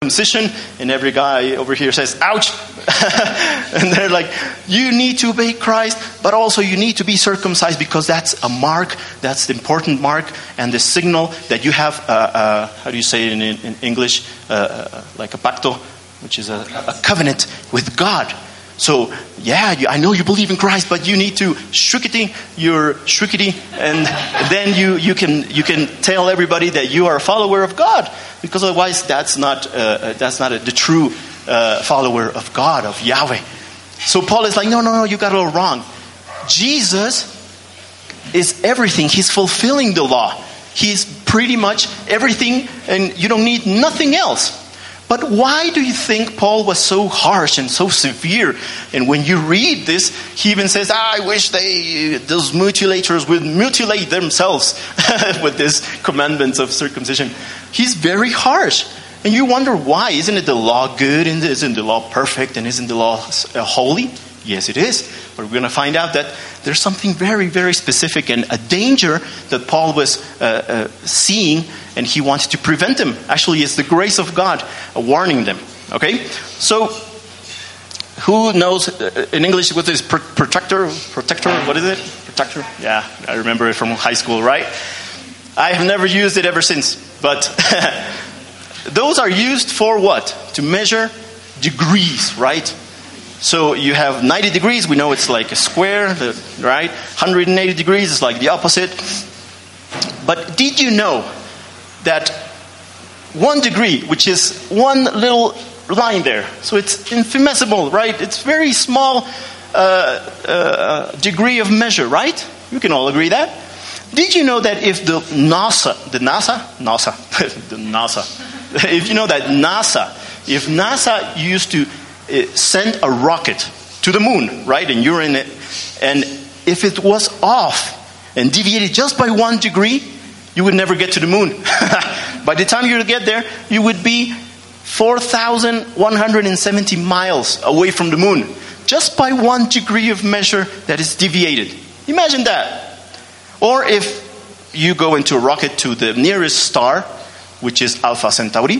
circumcision and every guy over here says ouch. And they're like you need to obey christ but also you need to be circumcised because that's a mark that's the important mark and the signal that you have uh, uh, how do you say it in, in english? Uh, uh, like a pacto which is a, a covenant with god so yeah, you, I know you believe in Christ, but you need to shrikity your shrikity, and then you, you can you can tell everybody that you are a follower of God, because otherwise that's not uh, uh, that's not a, the true uh, follower of God of Yahweh. So Paul is like, no, no, no, you got it all wrong. Jesus is everything. He's fulfilling the law. He's pretty much everything, and you don't need nothing else. But why do you think Paul was so harsh and so severe? And when you read this, he even says, ah, I wish they, those mutilators would mutilate themselves with this commandments of circumcision. He's very harsh. And you wonder why. Isn't it the law good? And isn't the law perfect? And isn't the law uh, holy? Yes, it is. But we're going to find out that there's something very, very specific and a danger that Paul was uh, uh, seeing and he wanted to prevent them. Actually, it's the grace of God warning them. Okay? So, who knows uh, in English what is protector? Protector? What is it? Protector? Yeah, I remember it from high school, right? I have never used it ever since. But those are used for what? To measure degrees, right? So you have 90 degrees, we know it's like a square, right? 180 degrees is like the opposite. But did you know that one degree, which is one little line there, so it's infinitesimal, right? It's very small uh, uh, degree of measure, right? You can all agree that. Did you know that if the NASA, the NASA, NASA, the NASA, if you know that NASA, if NASA used to uh, send a rocket to the moon, right, and you're in it, and if it was off and deviated just by one degree, you would never get to the moon. By the time you get there, you would be 4,170 miles away from the moon, just by one degree of measure that is deviated. Imagine that. Or if you go into a rocket to the nearest star, which is Alpha Centauri,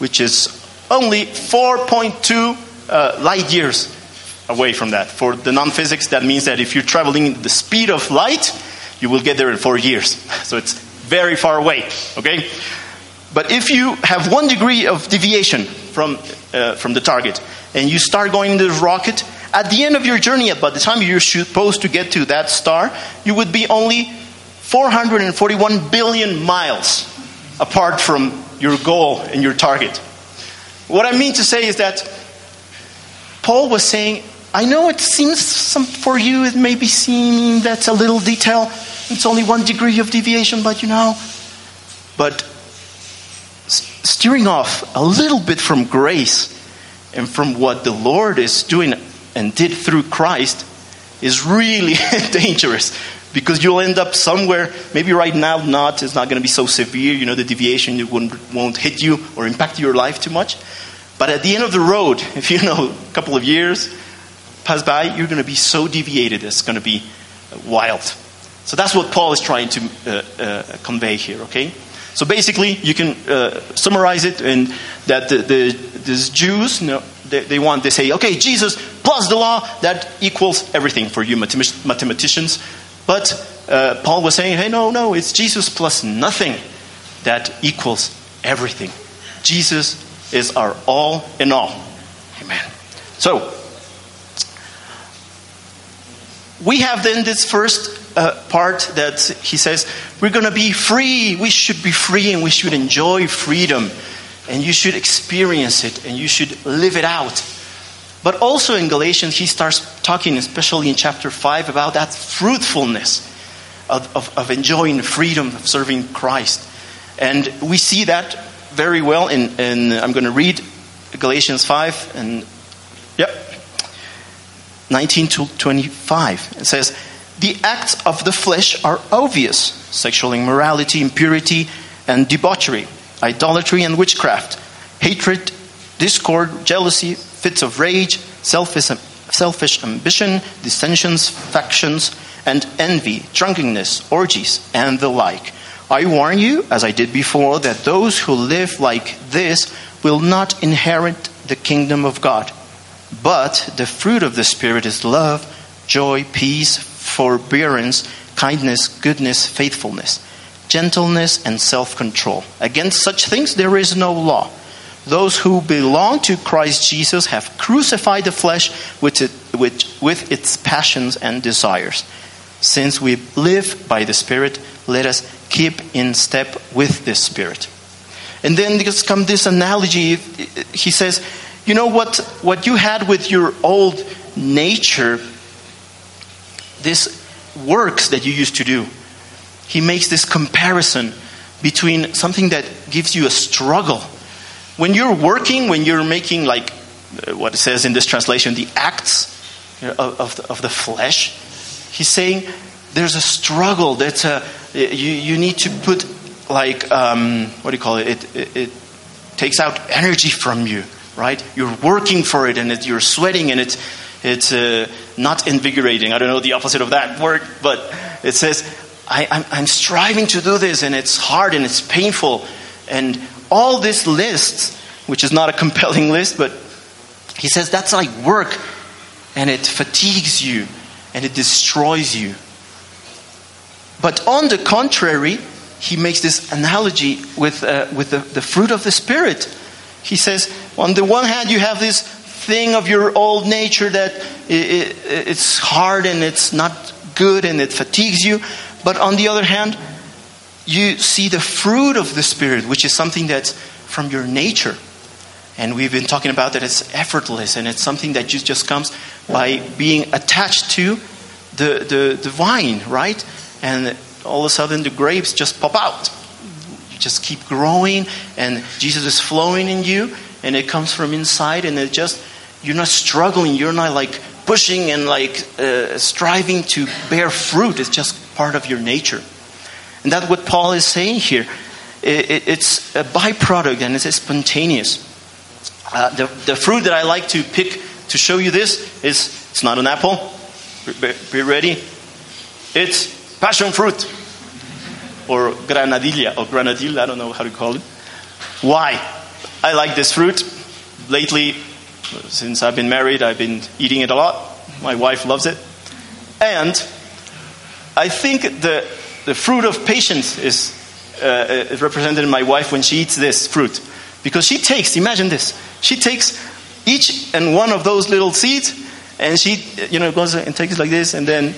which is only 4.2 uh, light years away from that. For the non physics, that means that if you're traveling the speed of light, you will get there in four years. So it's very far away, okay? But if you have one degree of deviation from, uh, from the target and you start going into the rocket, at the end of your journey, by the time you're supposed to get to that star, you would be only 441 billion miles apart from your goal and your target. What I mean to say is that Paul was saying, I know it seems some, for you, it may be seeming that's a little detail, it's only one degree of deviation, but you know. But steering off a little bit from grace and from what the Lord is doing and did through Christ is really dangerous because you'll end up somewhere maybe right now not it's not going to be so severe you know the deviation won't, won't hit you or impact your life too much but at the end of the road if you know a couple of years pass by you're going to be so deviated it's going to be wild so that's what Paul is trying to uh, uh, convey here, okay? So basically, you can uh, summarize it in that the, the these Jews, you know, they, they, want, they say, okay, Jesus plus the law, that equals everything for you mathematicians. But uh, Paul was saying, hey, no, no, it's Jesus plus nothing that equals everything. Jesus is our all in all. Amen. So, we have then this first uh, part that he says, we're going to be free. We should be free and we should enjoy freedom. And you should experience it and you should live it out. But also in Galatians, he starts talking, especially in chapter 5, about that fruitfulness of, of, of enjoying freedom, of serving Christ. And we see that very well in, in I'm going to read Galatians 5 and, yep, 19 to 25. It says, The acts of the flesh are obvious sexual immorality, impurity, and debauchery, idolatry and witchcraft, hatred, discord, jealousy, fits of rage, selfish, selfish ambition, dissensions, factions, and envy, drunkenness, orgies, and the like. I warn you, as I did before, that those who live like this will not inherit the kingdom of God. But the fruit of the Spirit is love, joy, peace, forbearance, kindness, goodness, faithfulness, gentleness, and self control. Against such things there is no law. Those who belong to Christ Jesus have crucified the flesh with, it, with, with its passions and desires. Since we live by the Spirit, let us keep in step with the Spirit. And then there's come this analogy. He says, you know what, what you had with your old nature, this works that you used to do. He makes this comparison between something that gives you a struggle. When you're working, when you're making, like uh, what it says in this translation, the acts of, of, the, of the flesh, he's saying there's a struggle. That's a, you, you need to put, like, um, what do you call it? It, it? it takes out energy from you, right? You're working for it and it, you're sweating and it's, it's uh, not invigorating. I don't know the opposite of that word, but it says, I, I'm, I'm striving to do this and it's hard and it's painful. And all this list, which is not a compelling list, but he says that's like work and it fatigues you and it destroys you. But on the contrary, he makes this analogy with, uh, with the, the fruit of the Spirit. He says, on the one hand, you have this thing of your old nature that it, it, it's hard and it's not good and it fatigues you. But on the other hand, you see the fruit of the Spirit, which is something that's from your nature. And we've been talking about that it's effortless and it's something that just, just comes by being attached to the, the, the vine, right? and all of a sudden the grapes just pop out. You just keep growing, and Jesus is flowing in you, and it comes from inside, and it just, you're not struggling, you're not like pushing and like uh, striving to bear fruit. It's just part of your nature. And that's what Paul is saying here. It, it, it's a byproduct and it's spontaneous. Uh, the, the fruit that I like to pick to show you this is it's not an apple. Be, be ready. It's passion fruit or granadilla or granadilla, I don't know how to call it. Why? I like this fruit. Lately, since I've been married, I've been eating it a lot. My wife loves it. And I think the, the fruit of patience is, uh, represented in my wife when she eats this fruit. Because she takes, imagine this, she takes each and one of those little seeds and she, you know, goes and takes it like this and then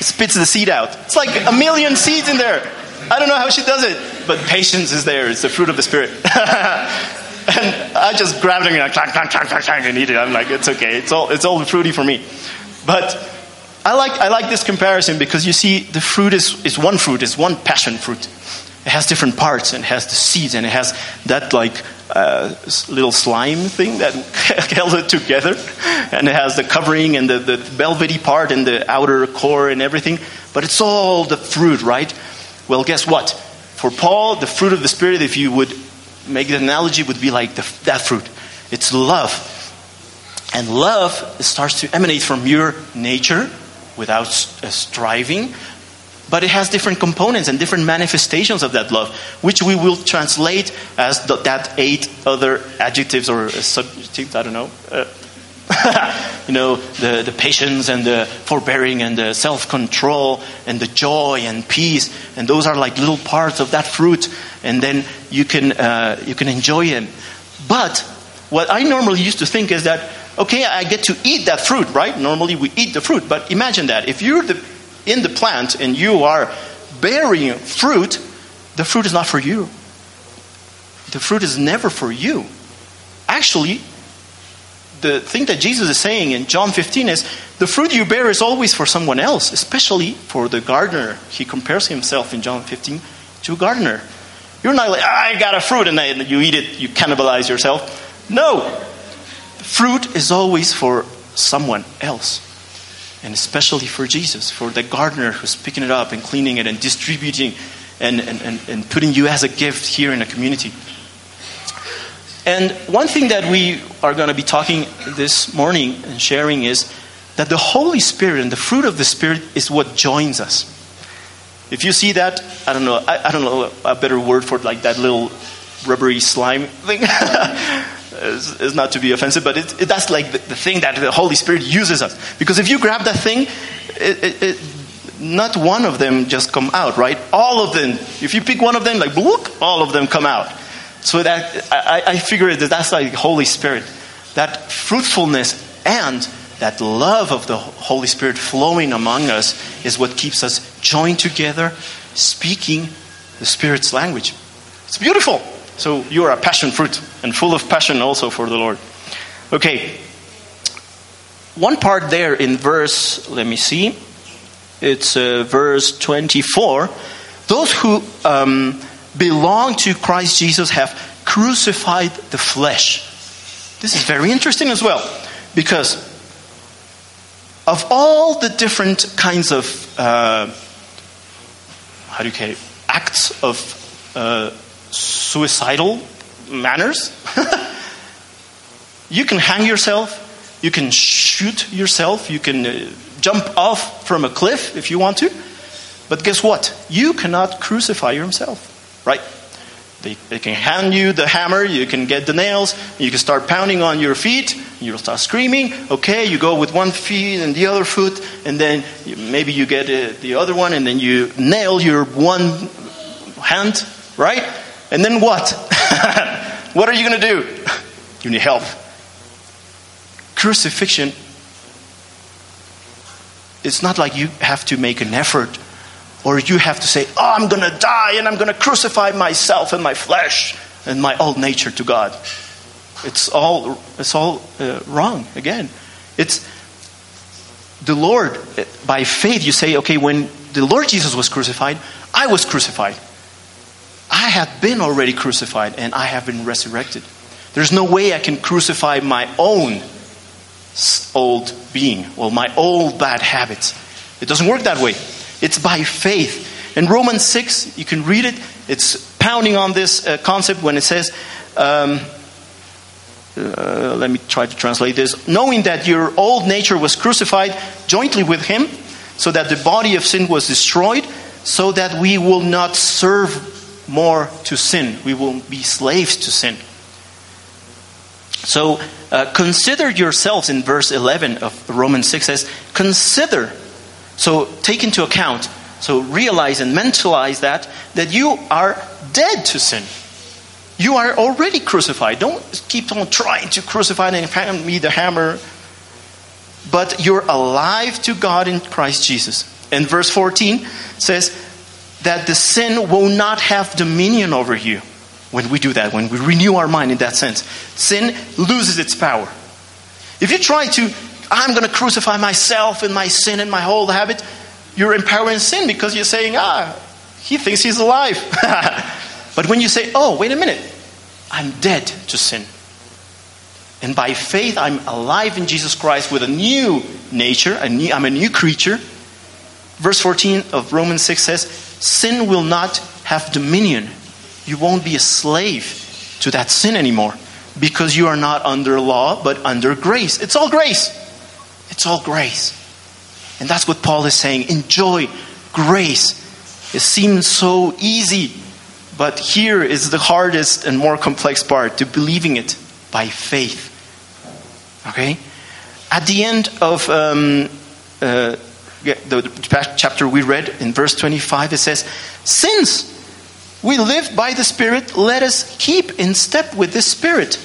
spits the seed out. It's like a million seeds in there. I don't know how she does it, but patience is there. It's the fruit of the Spirit. and I just grabbed it and like, clank, clank, clank, clank, clank, and eat it. I'm like, it's okay. It's all, it's all fruity for me. But I like, I like this comparison because you see, the fruit is, is one fruit, it's one passion fruit. It has different parts and it has the seeds and it has that like uh, little slime thing that held it together. And it has the covering and the, the velvety part and the outer core and everything. But it's all the fruit, right? Well, guess what? For Paul, the fruit of the Spirit, if you would make the analogy, would be like the, that fruit. It's love. And love starts to emanate from your nature without uh, striving, but it has different components and different manifestations of that love, which we will translate as the, that eight other adjectives or subjectives, I don't know. Uh, you know, the, the patience and the forbearing and the self control and the joy and peace. And those are like little parts of that fruit. And then you can, uh, you can enjoy them. But what I normally used to think is that, okay, I get to eat that fruit, right? Normally we eat the fruit. But imagine that. If you're the in the plant and you are bearing fruit, the fruit is not for you. The fruit is never for you. Actually, the thing that Jesus is saying in John 15 is the fruit you bear is always for someone else, especially for the gardener. He compares himself in John 15 to a gardener. You're not like, I got a fruit and you eat it, you cannibalize yourself. No, fruit is always for someone else. And especially for Jesus, for the gardener who's picking it up and cleaning it and distributing and, and, and, and putting you as a gift here in a community. And one thing that we are going to be talking this morning and sharing is that the Holy Spirit and the fruit of the Spirit is what joins us. If you see that, I don't know, I, I don't know a better word for like that little rubbery slime thing. it's, it's, not to be offensive, but it, it, that's like the, the, thing that the Holy Spirit uses us. Because if you grab that thing, it, not one of them just come out, right? All of them. If you pick one of them, like look, all of them come out. So that I, I figure that that's like Holy Spirit, that fruitfulness and that love of the Holy Spirit flowing among us is what keeps us joined together, speaking the Spirit's language. It's beautiful. So you are a passion fruit and full of passion also for the Lord. Okay. One part there in verse, let me see, it's uh, verse 24. Those who um, belong to Christ Jesus have crucified the flesh. This is very interesting as well, because of all the different kinds of, uh, how do you say, acts of uh, suicidal manners, you can hang yourself, you can shoot yourself, you can uh, jump off from a cliff if you want to. But guess what? You cannot crucify yourself. Right? They, they, can hand you the hammer, you can get the nails, you can start pounding on your feet, you'll start screaming. Okay, you go with one foot and the other foot, and then you, maybe you get uh, the other one, and then you nail your one hand, right? And then what? what are you going to do? you need help. Crucifixion, it's not like you have to make an effort or you have to say, Oh, I'm going to die and I'm going to crucify myself and my flesh and my old nature to God. It's all, it's all uh, wrong again. It's the Lord, by faith, you say, okay, when the Lord Jesus was crucified, I was crucified. I have been already crucified and I have been resurrected. There's no way I can crucify my own old being, well, my old bad habits. It doesn't work that way. It's by faith. In Romans 6, you can read it. It's pounding on this uh, concept when it says, um, uh, let me try to translate this. Knowing that your old nature was crucified jointly with him, so that the body of sin was destroyed, so that we will not serve more to sin. We will be slaves to sin. So uh, consider yourselves in verse 11 of Romans 6 says, Consider so take into account, so realize and mentalize that, that you are dead to sin. You are already crucified. Don't keep on trying to crucify and hand me the hammer. But you're alive to God in Christ Jesus. And verse 14 says that the sin will not have dominion over you when we do that, when we renew our mind in that sense. Sin loses its power. If you try to I'm going to crucify myself and my sin and my whole habit. You're empowering sin because you're saying, ah, he thinks he's alive. but when you say, oh, wait a minute, I'm dead to sin. And by faith, I'm alive in Jesus Christ with a new nature. A new, I'm a new creature. Verse 14 of Romans 6 says, Sin will not have dominion. You won't be a slave to that sin anymore because you are not under law but under grace. It's all grace. It's all grace. And that's what Paul is saying. Enjoy grace. It seems so easy, but here is the hardest and more complex part to believing it by faith. Okay? At the end of um, uh, the chapter we read in verse 25, it says, Since we live by the Spirit, let us keep in step with the Spirit.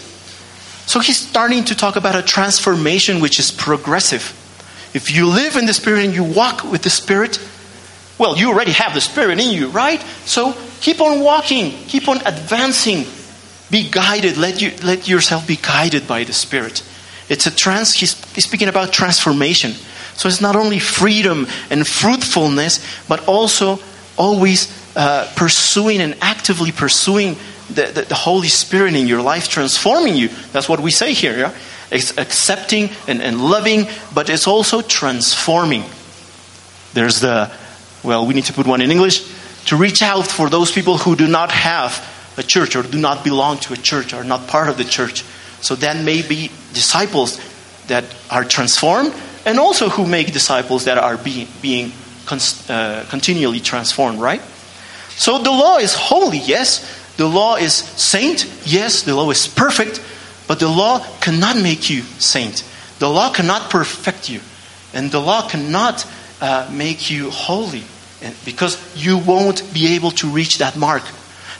So he's starting to talk about a transformation which is progressive. If you live in the Spirit and you walk with the Spirit, well, you already have the Spirit in you, right? So keep on walking, keep on advancing. Be guided. Let, you, let yourself be guided by the Spirit. It's a trans, he's, he's speaking about transformation. So it's not only freedom and fruitfulness, but also always uh, pursuing and actively pursuing the, the, the, Holy Spirit in your life transforming you. That's what we say here. Yeah? It's accepting and, and loving, but it's also transforming. There's the, well, we need to put one in English, to reach out for those people who do not have a church or do not belong to a church or not part of the church. So then maybe disciples that are transformed and also who make disciples that are being, being uh, continually transformed, right? So the law is holy, yes. The law is saint, yes. The law is perfect, but the law cannot make you saint. The law cannot perfect you. And the law cannot uh, make you holy because you won't be able to reach that mark.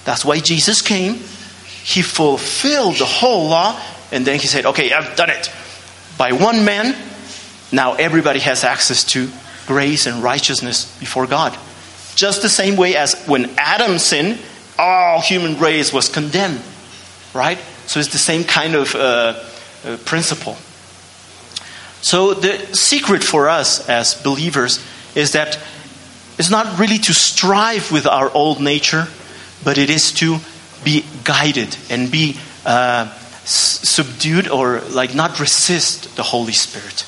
That's why Jesus came. He fulfilled the whole law, and then he said, Okay, I've done it. By one man, now everybody has access to grace and righteousness before God. Just the same way as when Adam sinned, all human race was condemned, right? So it's the same kind of uh, uh, principle. So the secret for us as believers is that it's not really to strive with our old nature, but it is to be guided and be uh, subdued or like not resist the Holy Spirit.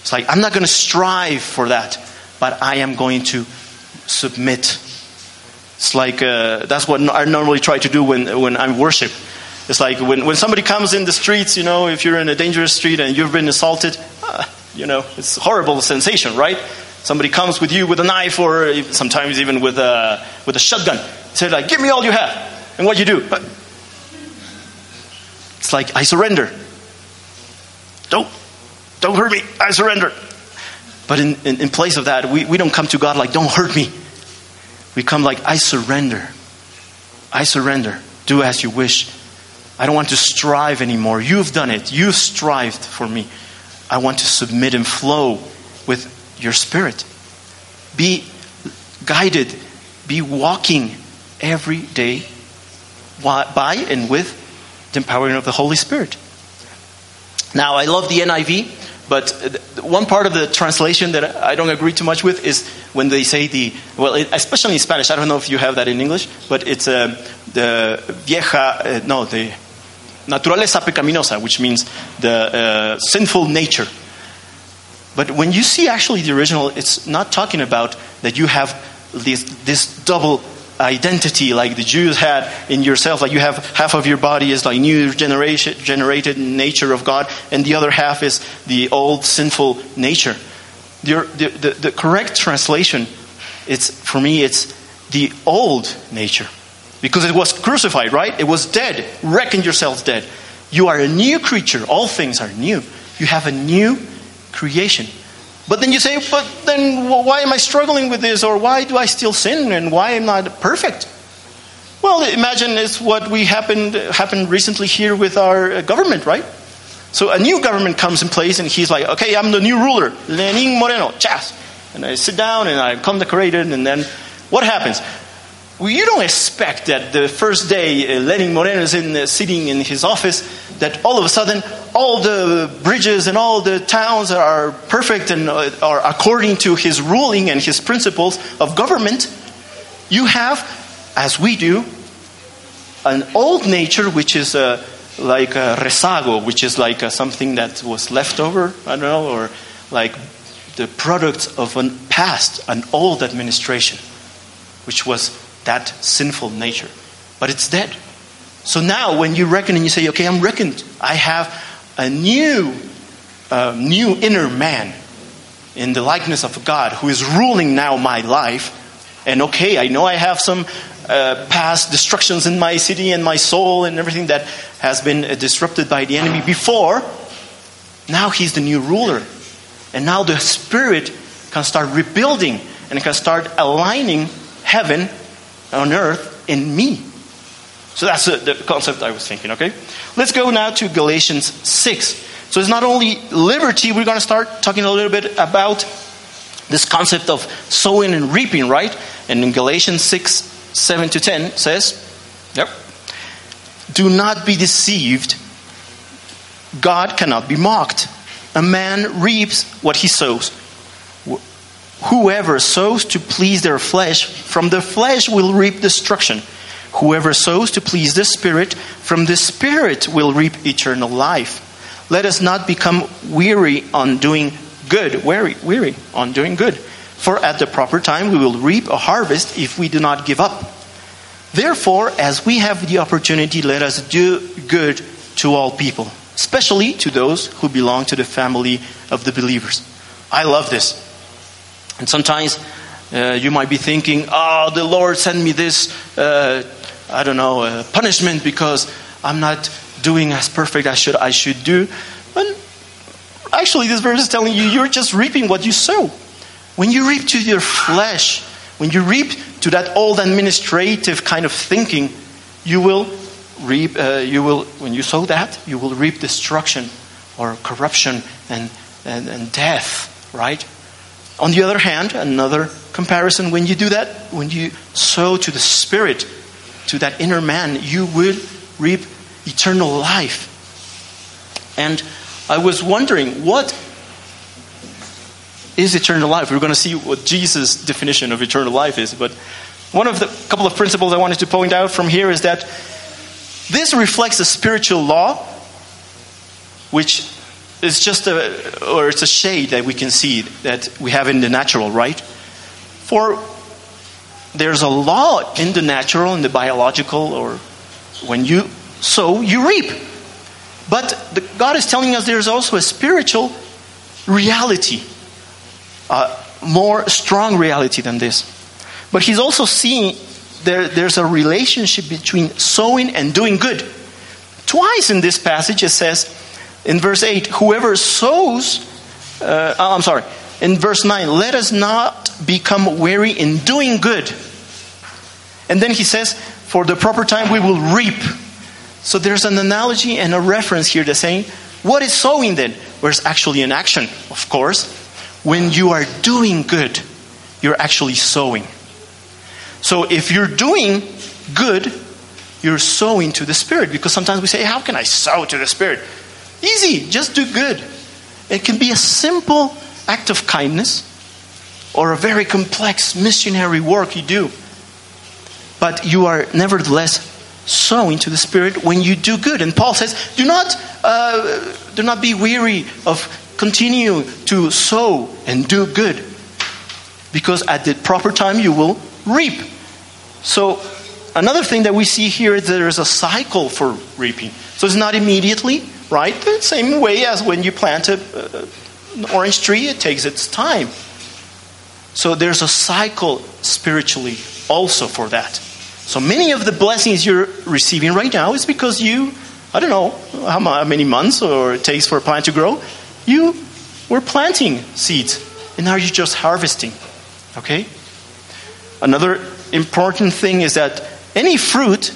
It's like, I'm not going to strive for that, but I am going to submit. It's like, uh, that's what I normally try to do when, when I worship. It's like when, when somebody comes in the streets, you know, if you're in a dangerous street and you've been assaulted, uh, you know, it's horrible sensation, right? Somebody comes with you with a knife or sometimes even with a, with a shotgun. Say like, give me all you have. And what you do? It's like, I surrender. Don't, don't hurt me. I surrender. But in, in, in place of that, we, we don't come to God like, don't hurt me. We come like, I surrender. I surrender. Do as you wish. I don't want to strive anymore. You've done it. You've strived for me. I want to submit and flow with your spirit. Be guided, be walking every day by and with the empowering of the Holy Spirit. Now, I love the NIV, but one part of the translation that I don't agree too much with is when they say the, well, especially in Spanish, I don't know if you have that in English, but it's uh, the vieja, uh, no, the naturaleza pecaminosa, which means the uh, sinful nature. But when you see actually the original, it's not talking about that you have this, this double identity like the Jews had in yourself. Like you have half of your body is like new generation, generated nature of God, and the other half is the old sinful nature. The, the, the, correct translation, it's, for me, it's the old nature. Because it was crucified, right? It was dead. Reckon yourselves dead. You are a new creature. All things are new. You have a new creation. But then you say, but then why am I struggling with this? Or why do I still sin? And why am I not perfect? Well, imagine it's what we happened, happened recently here with our uh, government, right? So a new government comes in place and he's like, okay, I'm the new ruler, Lenin Moreno, chas. And I sit down and I come decorated and then what happens? Well, you don't expect that the first day uh, Lenin Moreno is in, uh, sitting in his office, that all of a sudden all the bridges and all the towns are perfect and uh, are according to his ruling and his principles of government. You have, as we do, an old nature which is uh, like a rezago, which is like uh, something that was left over, I don't know, or like the product of a past, an old administration, which was that sinful nature. But it's dead. So now, when you reckon and you say, okay, I'm reckoned, I have a new, uh, new inner man in the likeness of God who is ruling now my life. And okay, I know I have some uh, past destructions in my city and my soul and everything that has been uh, disrupted by the enemy before. Now he's the new ruler. And now the Spirit can start rebuilding and can start aligning heaven on earth in me. So that's the concept I was thinking, okay? Let's go now to Galatians 6. So it's not only liberty, we're going to start talking a little bit about this concept of sowing and reaping, right? And in Galatians 6, 7 to 10 says, yep, do not be deceived. God cannot be mocked. A man reaps what he sows. Whoever sows to please their flesh, from the flesh will reap destruction. Whoever sows to please the Spirit, from the Spirit will reap eternal life. let us not become weary on doing good. Weary, weary on doing good. For at the proper time we will reap a harvest if we do not give up. Therefore, as we have the opportunity, let us do good to all people, especially to those who belong to the family of the believers. I love this. And sometimes uh, you might be thinking, oh, the Lord sent me this, uh, I don't know, uh, punishment because I'm not doing as perfect as should, I should do. But actually, this verse is telling you you're just reaping what you sow. When you reap to your flesh, when you reap to that old administrative kind of thinking, you will reap, uh, you will, when you sow that, you will reap destruction or corruption and, and, and death, right? On the other hand, another comparison, when you do that, when you sow to the Spirit, to that inner man, you will reap eternal life. And I was wondering, what is eternal life? We're going to see what Jesus' definition of eternal life is. But one of the couple of principles I wanted to point out from here is that this reflects a spiritual law, which is just a, or it's a shade that we can see that we have in the natural, right? For there's a law in the natural, in the biological, or when you sow, you reap. But the, God is telling us there's also a spiritual reality, a more strong reality than this. But He's also seeing there, there's a relationship between sowing and doing good. Twice in this passage it says, in verse 8, whoever sows, uh, I'm sorry, in verse 9, let us not become weary in doing good. And then he says, for the proper time we will reap. So there's an analogy and a reference here to saying, what is sowing then? Where it's actually an action, of course. When you are doing good, you're actually sowing. So if you're doing good, you're sowing to the Spirit. Because sometimes we say, How can I sow to the Spirit? Easy, just do good. It can be a simple act of kindness or a very complex missionary work you do. But you are nevertheless sowing to the Spirit when you do good. And Paul says, Do not, uh, do not be weary of continue to sow and do good. Because at the proper time you will reap. So, another thing that we see here is there is a cycle for reaping. So, it's not immediately, right? The same way as when you plant a, uh, an orange tree, it takes its time. So, there's a cycle spiritually also for that. So, many of the blessings you're receiving right now is because you, I don't know how many months or it takes for a plant to grow, you were planting seeds and now you're just harvesting. Okay? Another important thing is that any fruit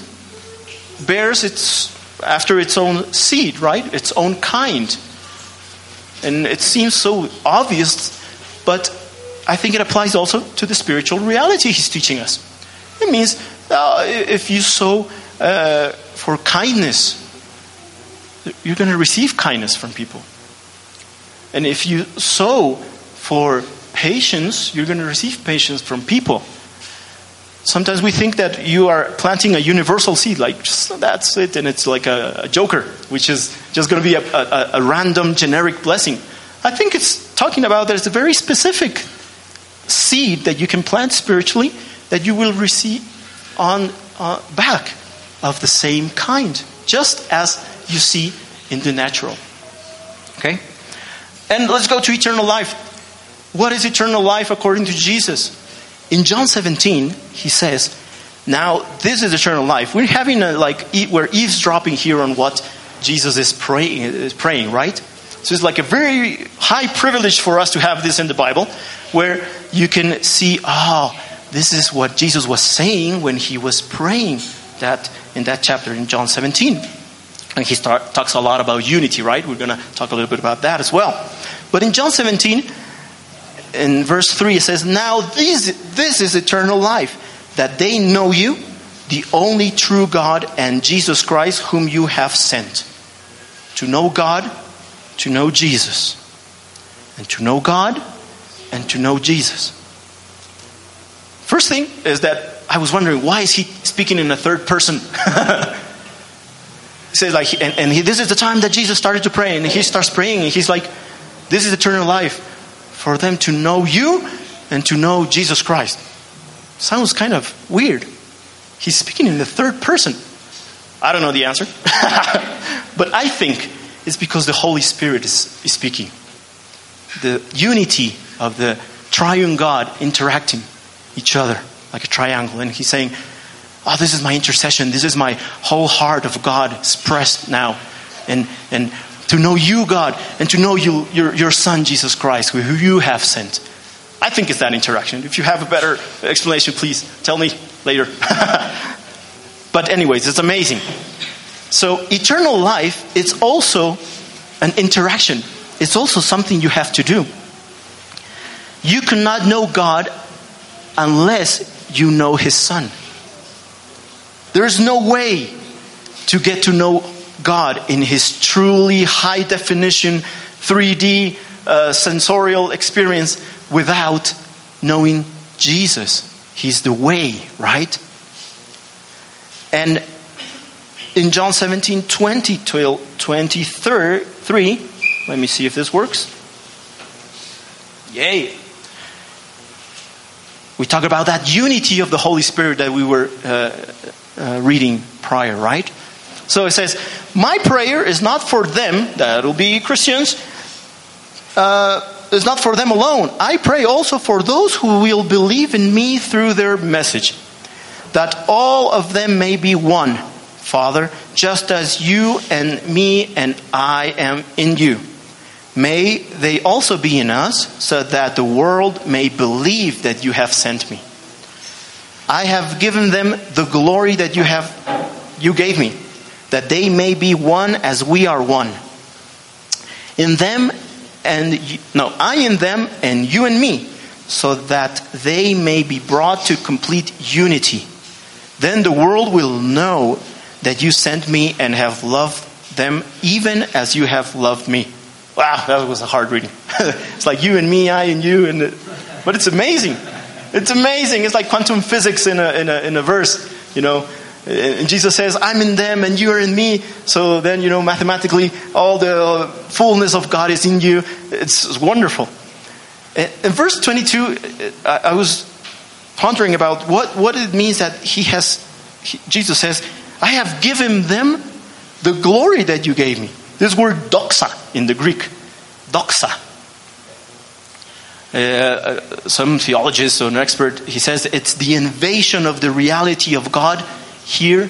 bears its after its own seed, right? Its own kind. And it seems so obvious, but I think it applies also to the spiritual reality he's teaching us. It means uh, if you sow uh, for kindness, you're going to receive kindness from people. And if you sow for patience, you're going to receive patience from people. Sometimes we think that you are planting a universal seed, like just, that's it, and it's like a, a joker, which is just going to be a, a, a, random generic blessing. I think it's talking about there's a very specific seed that you can plant spiritually that you will receive on uh, back of the same kind, just as you see in the natural. Okay? And let's go to eternal life. What is eternal life according to Jesus? In John 17, he says, Now this is eternal life. We're having a, like, we're eavesdropping here on what Jesus is praying, is praying, right? So it's like a very high privilege for us to have this in the Bible where you can see, oh, this is what Jesus was saying when he was praying that in that chapter in John 17. And he start, talks a lot about unity, right? We're going to talk a little bit about that as well. But in John 17, in verse 3, it says, Now this, this is eternal life, that they know you, the only true God, and Jesus Christ, whom you have sent. To know God, to know Jesus. And to know God, and to know Jesus. First thing is that I was wondering, why is he speaking in a third person? He says like, and, and he, this is the time that Jesus started to pray, and he starts praying, and he's like, this is eternal life, for them to know you and to know Jesus Christ. Sounds kind of weird. He's speaking in the third person. I don't know the answer, but I think it's because the Holy Spirit is, is speaking. The unity of the triune God interacting each other like a triangle, and he's saying, Oh, this is my intercession. This is my whole heart of God expressed now. And, and to know you, God, and to know you, your, your Son, Jesus Christ, who you have sent. I think it's that interaction. If you have a better explanation, please tell me later. but, anyways, it's amazing. So, eternal life, it's also an interaction, it's also something you have to do. You cannot know God unless you know His Son. There's no way to get to know God in His truly high definition, 3D uh, sensorial experience without knowing Jesus. He's the way, right? And in John 17 20 till 23, let me see if this works. Yay. We talk about that unity of the Holy Spirit that we were uh, uh, reading prior, right? So it says, My prayer is not for them, that'll be Christians, uh, is not for them alone. I pray also for those who will believe in me through their message, that all of them may be one, Father, just as you and me and I am in you. May they also be in us, so that the world may believe that you have sent me. I have given them the glory that you have you gave me, that they may be one as we are one. In them and no, I in them and you in me, so that they may be brought to complete unity. Then the world will know that you sent me and have loved them even as you have loved me. Wow, that was a hard reading. it's like you and me, I and you, and but it's amazing. It's amazing. It's like quantum physics in a, in a, in a verse, you know. And Jesus says, I'm in them and you are in me. So then, you know, mathematically, all the fullness of God is in you. It's wonderful. In verse 22, I was pondering about what, what it means that he has, he, Jesus says, I have given them the glory that you gave me. This word doxa in the Greek, doxa. Uh, uh, some theologist or an expert, he says it's the invasion of the reality of God here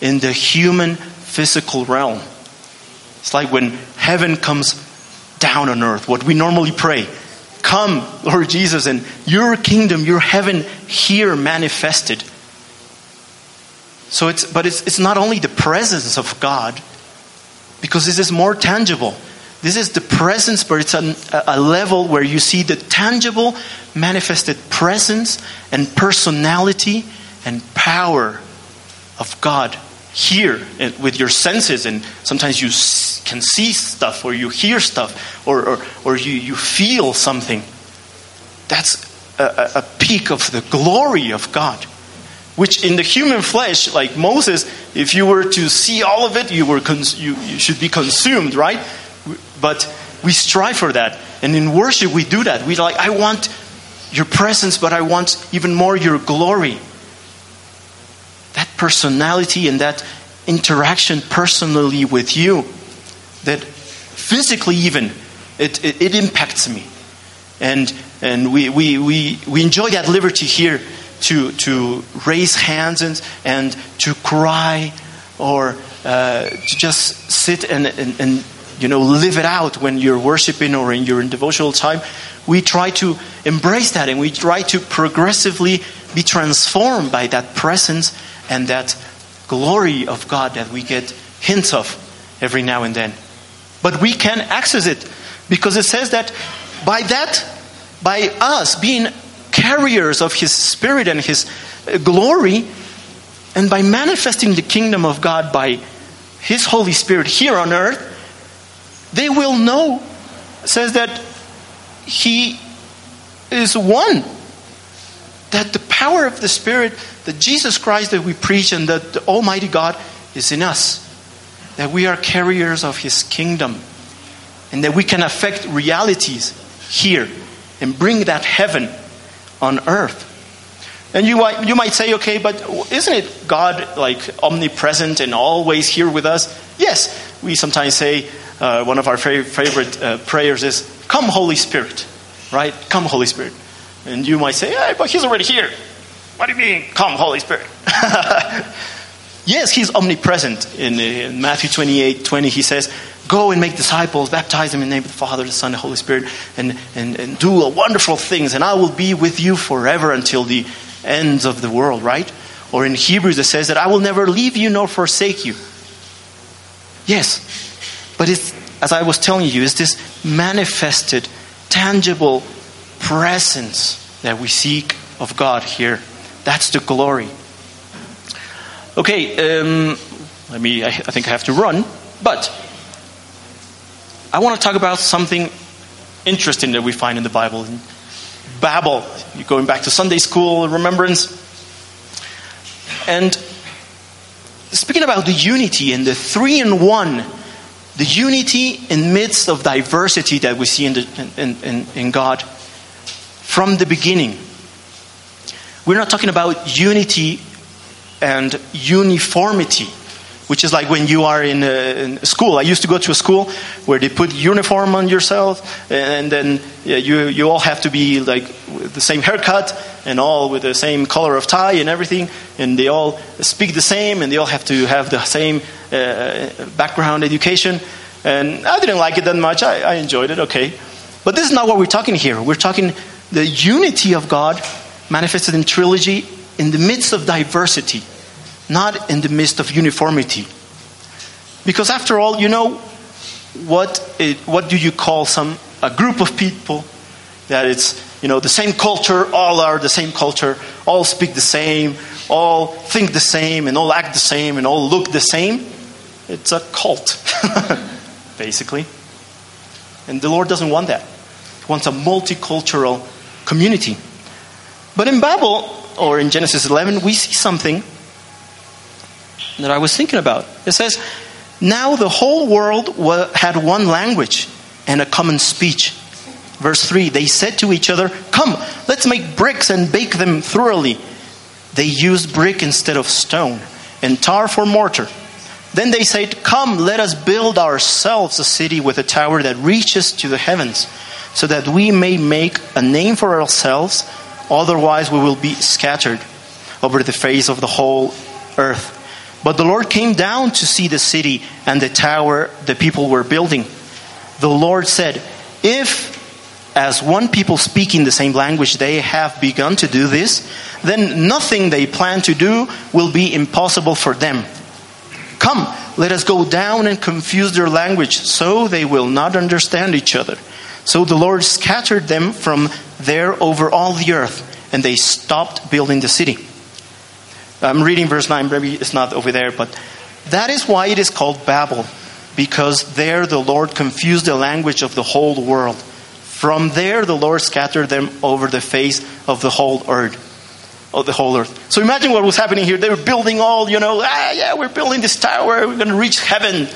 in the human physical realm. It's like when heaven comes down on earth, what we normally pray. Come, Lord Jesus, and your kingdom, your heaven here manifested. So it's, but it's, it's not only the presence of God, because this is more tangible. This is the presence, but it's a, a level where you see the tangible, manifested presence and personality and power of God here eh, with your senses. And sometimes you can see stuff, or you hear stuff, or, or, or you, you feel something. That's a, a peak of the glory of God which in the human flesh, like Moses, if you were to see all of it, you, were cons- you, you should be consumed, right? But we strive for that. And in worship, we do that. We like, I want your presence, but I want even more your glory. Personality and that interaction personally with you, that physically even, it, it, it impacts me. And, and we, we, we, we enjoy that liberty here to, to raise hands and, and to cry or uh, to just sit and, and, and you know, live it out when you're worshiping or in your devotional time. We try to embrace that and we try to progressively be transformed by that presence and that glory of God that we get hints of every now and then. But we can access it because it says that by that, by us being carriers of His Spirit and His uh, glory, and by manifesting the kingdom of God by His Holy Spirit here on earth, they will know, says that He is one. That the power of the Spirit, that Jesus Christ that we preach, and that the Almighty God is in us. that we are carriers of His kingdom and that we can affect realities here and bring that heaven on earth. And you might, you might say, okay, but isn't it God like omnipresent and always here with us? Yes, we sometimes say uh, one of our favorite uh, prayers is, Come, Holy Spirit, right? Come, Holy Spirit. And you might say, hey, but He's already here. What do you mean, come, Holy Spirit? yes, He's omnipresent. In, uh, in Matthew 28 20, He says, Go and make disciples, baptize them in the name of the Father, the Son, the Holy Spirit, and, and, and do wonderful things, and I will be with you forever until the ends of the world, right? Or in Hebrews, it says that I will never leave you nor forsake you. Yes, but it's, as I was telling you, it's this manifested, tangible presence that we seek of God here. That's the glory. Okay, um, let me, I, I think I have to run, but I want to talk about something interesting that we find in the Bible. In Babel, you're going back to Sunday school remembrance. And speaking about the unity and the three in one, the unity in midst of diversity that we see in, the, in, in, in God from the beginning. We're not talking about unity and uniformity which is like when you are in, a, in school. I used to go to a school where they put uniform on yourself, and then yeah, you you all have to be like the same haircut and all with the same color of tie and everything, and they all speak the same, and they all have to have the same uh, background education. And I didn't like it that much. I, I enjoyed it, okay. But this is not what we're talking here. We're talking the unity of God manifested in trilogy in the midst of diversity not in the midst of uniformity. Because after all, you know, what, it, what do you call some, a group of people that it's, you know, the same culture, all are the same culture, all speak the same, all think the same, and all act the same, and all look the same? It's a cult, basically. And the Lord doesn't want that. He wants a multicultural community. But in Babel, or in Genesis 11, we see something that I was thinking about. It says, Now the whole world had one language and a common speech. Verse 3 They said to each other, Come, let's make bricks and bake them thoroughly. They used brick instead of stone, and tar for mortar. Then they said, Come, let us build ourselves a city with a tower that reaches to the heavens, so that we may make a name for ourselves, otherwise, we will be scattered over the face of the whole earth. But the Lord came down to see the city and the tower the people were building. The Lord said, If as one people speaking the same language they have begun to do this, then nothing they plan to do will be impossible for them. Come, let us go down and confuse their language so they will not understand each other. So the Lord scattered them from there over all the earth, and they stopped building the city. I'm reading verse 9, maybe it's not over there, but that is why it is called Babel, because there the Lord confused the language of the whole world. From there the Lord scattered them over the face of the whole earth. Of the whole earth. So imagine what was happening here. They were building all, you know, ah, yeah, we're building this tower, we're going to reach heaven.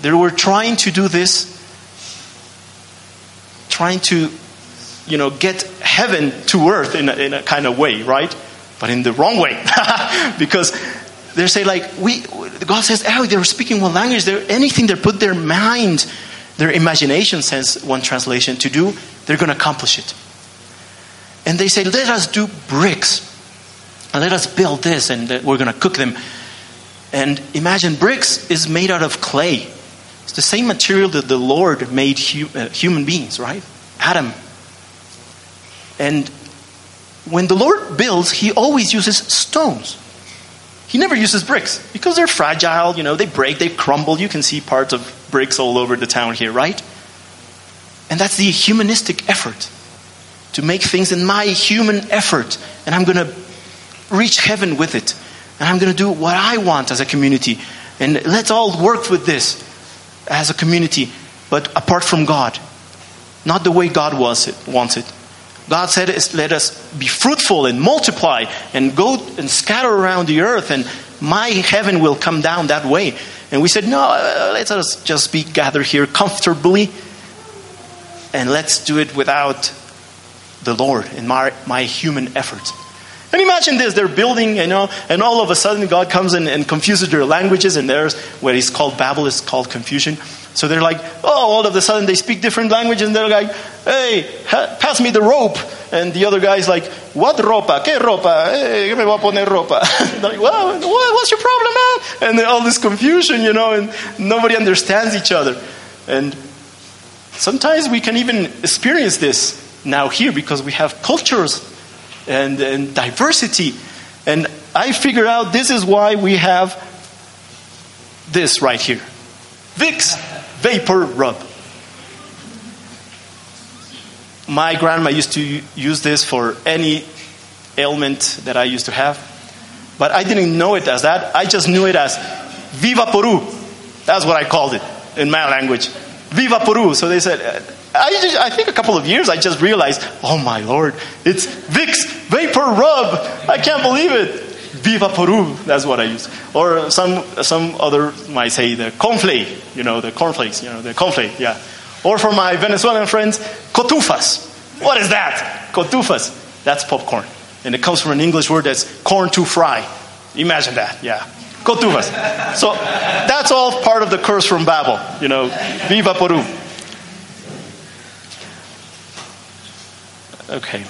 They were trying to do this, trying to, you know, get heaven to earth in a, in a kind of way, right? but in the wrong way. because they say like we God says, oh, they're speaking one language. They're anything they put their mind, their imagination, says one translation, to do, they're going to accomplish it. And they say, let us do bricks, and let us build this, and we're going to cook them. And imagine bricks is made out of clay. It's the same material that the Lord made uh, human beings, right? Adam. And when the Lord builds, He always uses stones. He never uses bricks because they're fragile, you know, they break, they crumble. You can see parts of bricks all over the town here, right? And that's the humanistic effort to make things in my human effort. And I'm going to reach heaven with it. And I'm going to do what I want as a community. And let's all work with this as a community, but apart from God. Not the way God wants it. Wants it. God said, Let us be fruitful and multiply and go and scatter around the earth, and my heaven will come down that way. And we said, no, uh, let us just be gathered here comfortably and let's do it without the Lord and my, my human efforts. And imagine this, they're building, you know, and all of a sudden God comes in and confuses their languages, and there's what is called Babel is called confusion. So they're like, oh, all of a sudden they speak different languages, and they're like, hey, ha- pass me the rope. And the other guy's like, what ropa? ¿Qué ropa? Hey, ¿qué me voy a poner ropa? like, well, what, what's your problem, man? And all this confusion, you know, and nobody understands each other. And sometimes we can even experience this now here because we have cultures and, and diversity. And I figure out this is why we have this right here Vicks VapoRub. My grandma used to use this for any ailment that I used to have, but I didn't know it as that. I just knew it as Viva Peru. That's what I called it in my language. Viva Peru. So they said, uh, I, just, I think a couple of years I just realized, oh my lord, it's Vicks VapoRub. I can't believe it. Viva Peru, that's what I use. Or some, some other might say the cornflake, you know, the cornflakes, you know, the cornflake, yeah. Or for my Venezuelan friends, cotufas. What is that? Cotufas. That's popcorn. And it comes from an English word that's corn to fry. Imagine that, yeah. Cotufas. So that's all part of the curse from Babel, you know, Viva Peru. Okay.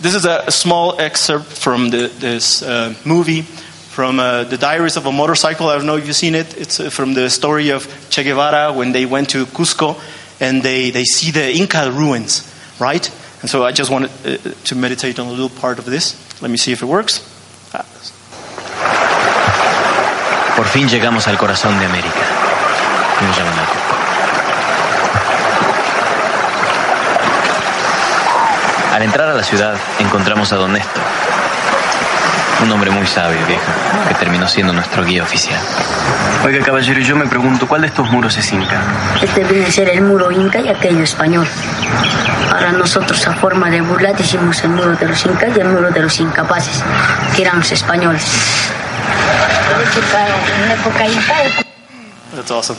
This is a, small excerpt from the, this uh, movie from uh, the Diaries of a Motorcycle. I don't know if you've seen it. It's uh, from the story of Che Guevara when they went to Cusco and they, they see the Inca ruins, right? And so I just wanted uh, to meditate on a little part of this. Let me see if it works. Por fin llegamos al corazón de América. Nos llaman al Al entrar a la ciudad encontramos a don Néstor, un hombre muy sabio, viejo, que terminó siendo nuestro guía oficial. Oiga, caballero, yo me pregunto, ¿cuál de estos muros es inca? Este debe ser el muro inca y aquello español. Ahora nosotros a forma de burla decimos el muro de los incas y el muro de los incapaces, que eran los españoles. That's awesome.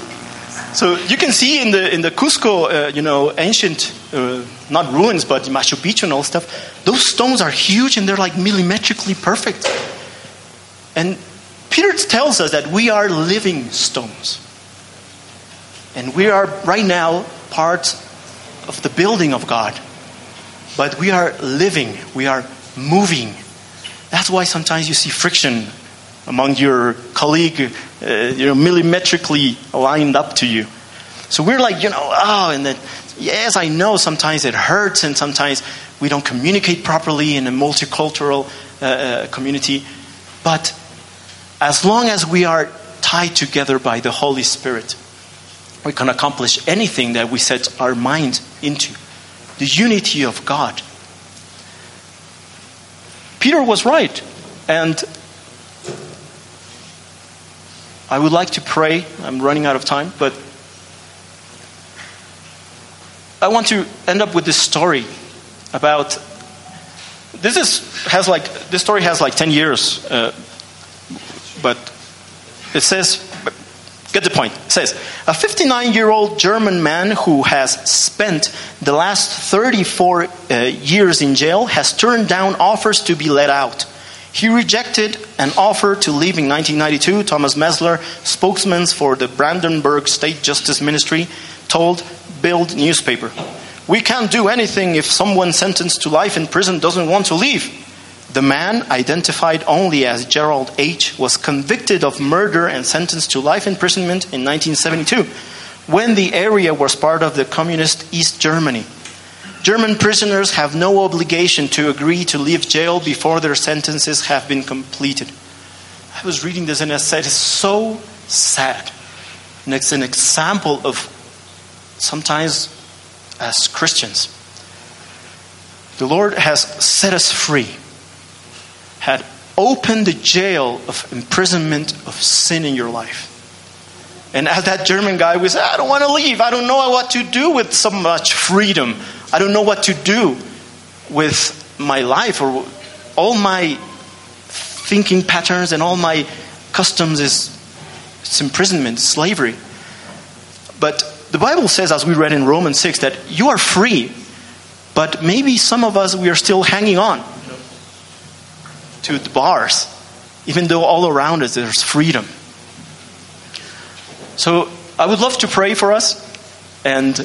So you can see in the in the Cusco, uh, you know, ancient, uh, not ruins, but Machu Picchu and all stuff. Those stones are huge and they're like millimetrically perfect. And Peter tells us that we are living stones, and we are right now part of the building of God. But we are living. We are moving. That's why sometimes you see friction among your colleague, uh, you know, millimetrically lined up to you. So we're like, you know, oh, and then, yes, I know sometimes it hurts and sometimes we don't communicate properly in a multicultural uh, uh, community. But as long as we are tied together by the Holy Spirit, we can accomplish anything that we set our mind into. The unity of God. Peter was right. And I would like to pray. I'm running out of time, but I want to end up with this story about this is has like this story has like 10 years uh, but it says get the point it says a 59 year old german man who has spent the last 34 uh, years in jail has turned down offers to be let out he rejected an offer to leave in 1992. Thomas Messler, spokesman for the Brandenburg State Justice Ministry, told Bild newspaper, "We can't do anything if someone sentenced to life in prison doesn't want to leave." The man, identified only as Gerald H., was convicted of murder and sentenced to life imprisonment in 1972, when the area was part of the communist East Germany. German prisoners have no obligation to agree to leave jail before their sentences have been completed. I was reading this and I said, it's so sad. And it's an example of sometimes as Christians. The Lord has set us free, had opened the jail of imprisonment of sin in your life. And as that German guy was, I don't want to leave. I don't know what to do with so much freedom. I don't know what to do with my life or all my thinking patterns and all my customs is it's imprisonment, slavery. But the Bible says, as we read in Romans 6, that you are free. But maybe some of us, we are still hanging on to the bars, even though all around us there's freedom. So I would love to pray for us and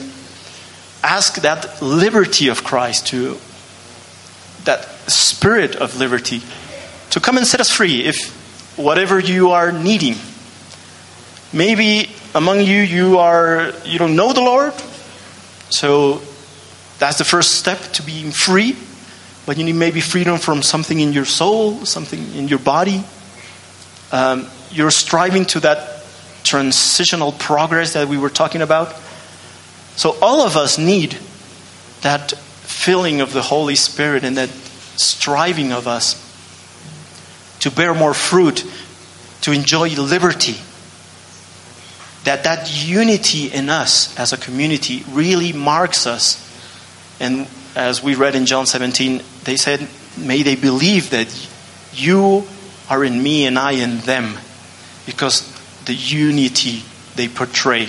ask that liberty of Christ to, that spirit of liberty, to come and set us free if whatever you are needing. Maybe among you, you are you don't know the Lord, so that's the first step to being free. But you need maybe freedom from something in your soul, something in your body. Um, you're striving to that transitional progress that we were talking about. So all of us need that filling of the Holy Spirit and that striving of us to bear more fruit, to enjoy liberty. That that unity in us as a community really marks us. And as we read in John 17, they said, May they believe that you are in me and I in them, because the unity they portray.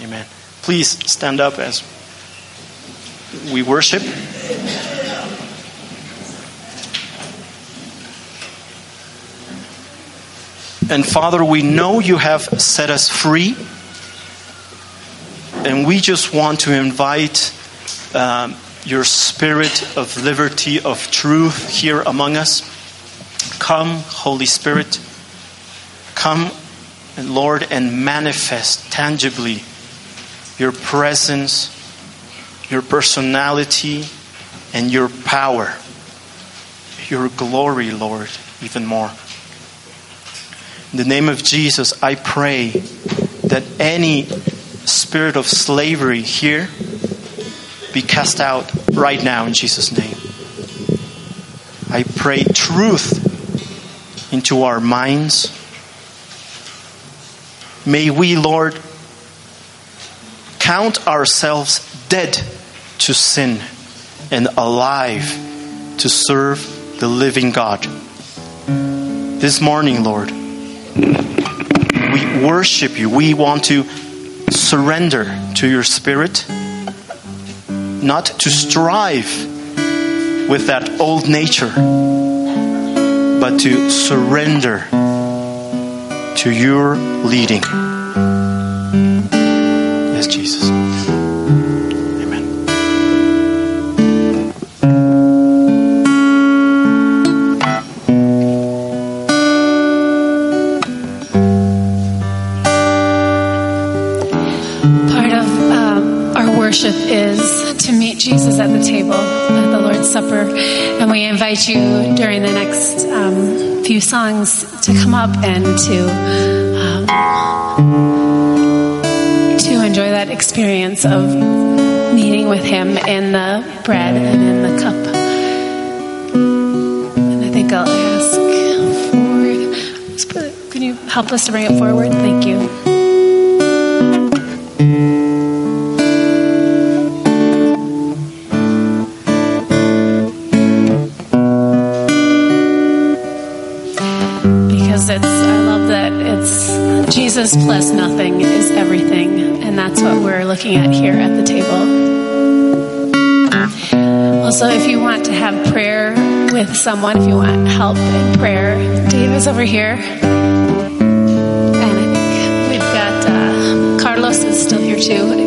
Amen. Please stand up as we worship. And Father, we know you have set us free. And we just want to invite um, your spirit of liberty, of truth here among us. Come, Holy Spirit. Come, Lord, and manifest tangibly your presence, your personality, and your power, your glory, Lord, even more. In the name of Jesus, I pray that any spirit of slavery here be cast out right now in Jesus' name. I pray truth into our minds. May we, Lord, count ourselves dead to sin and alive to serve the living God. This morning, Lord, we worship you. We want to surrender to your spirit, not to strive with that old nature, but to surrender to your leading. Invite you during the next um, few songs to come up and to. Um, to enjoy that experience of meeting with Him in the bread and in the cup. And I think I'll ask for. Can you help us to bring it forward? Thank you. Jesus plus nothing is everything and that's what we're looking at here at the table. Also, if you want to have prayer with someone, if you want help in prayer, Dave is over here. And I think we've got uh, Carlos is still here too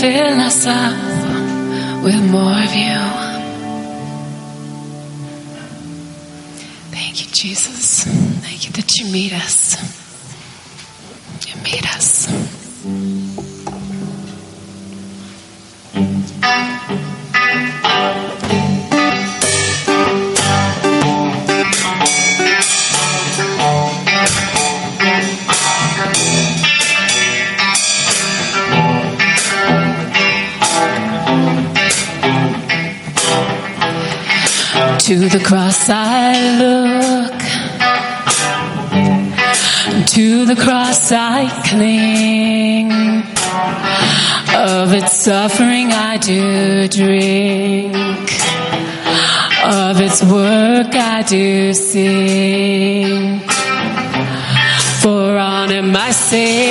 fill us up with more of you. Thank you, Jesus. Thank you that you meet us. Sí.